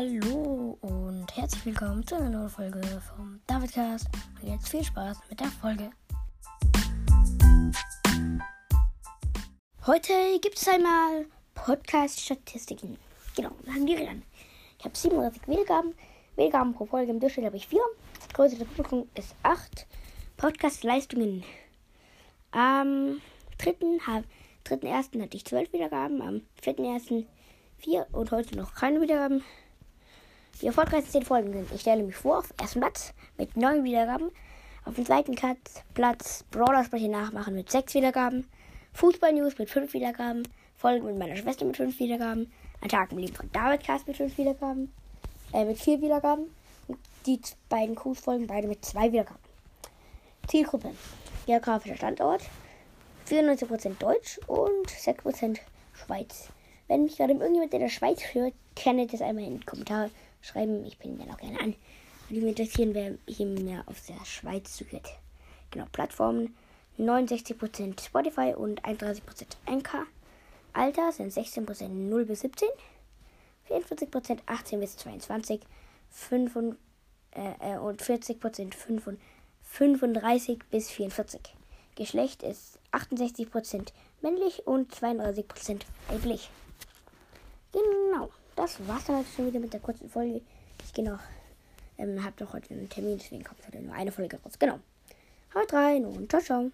Hallo und herzlich willkommen zu einer neuen Folge vom Davidcast. Und jetzt viel Spaß mit der Folge. Heute gibt es einmal Podcast-Statistiken. Genau, fangen wir an. Ich habe 37 Wiedergaben. Wiedergaben pro Folge im Durchschnitt habe ich 4. Größe der Publikum ist 8. Podcast-Leistungen. Am 3.1. 3. hatte ich 12 Wiedergaben. Am 4.1. 4 und heute noch keine Wiedergaben. Die erfolgreichsten 10 Folgen sind, ich stelle mich vor, auf ersten Platz mit 9 Wiedergaben. Auf dem zweiten Platz Brawler spreche nachmachen mit 6 Wiedergaben. Fußball News mit 5 Wiedergaben. Folgen mit meiner Schwester mit 5 Wiedergaben. Ein Tag im Leben von David Cast mit 5 Wiedergaben. Äh, mit 4 Wiedergaben. Und die beiden Kuhfolgen beide mit 2 Wiedergaben. Zielgruppe. Geografischer Standort. 94% Deutsch und 6% Schweiz. Wenn mich gerade irgendjemand in der Schweiz hört, kann ich das einmal in den Kommentar schreiben. Ich bin dann auch gerne an. Würde mich interessieren, wer hier mir aus der Schweiz zuhört. Genau, Plattformen 69% Spotify und 31% Anchor. Alter sind 16% 0 bis 17, 44% 18 bis 22, 5 und, äh, und 40% 5 und 35 bis 44. Geschlecht ist 68% männlich und 32% weiblich. Das war's dann schon wieder mit der kurzen Folge. Ich gehe noch, ähm, hab doch heute einen Termin, deswegen kommt heute nur eine Folge raus. Genau. Haut rein und ciao, ciao.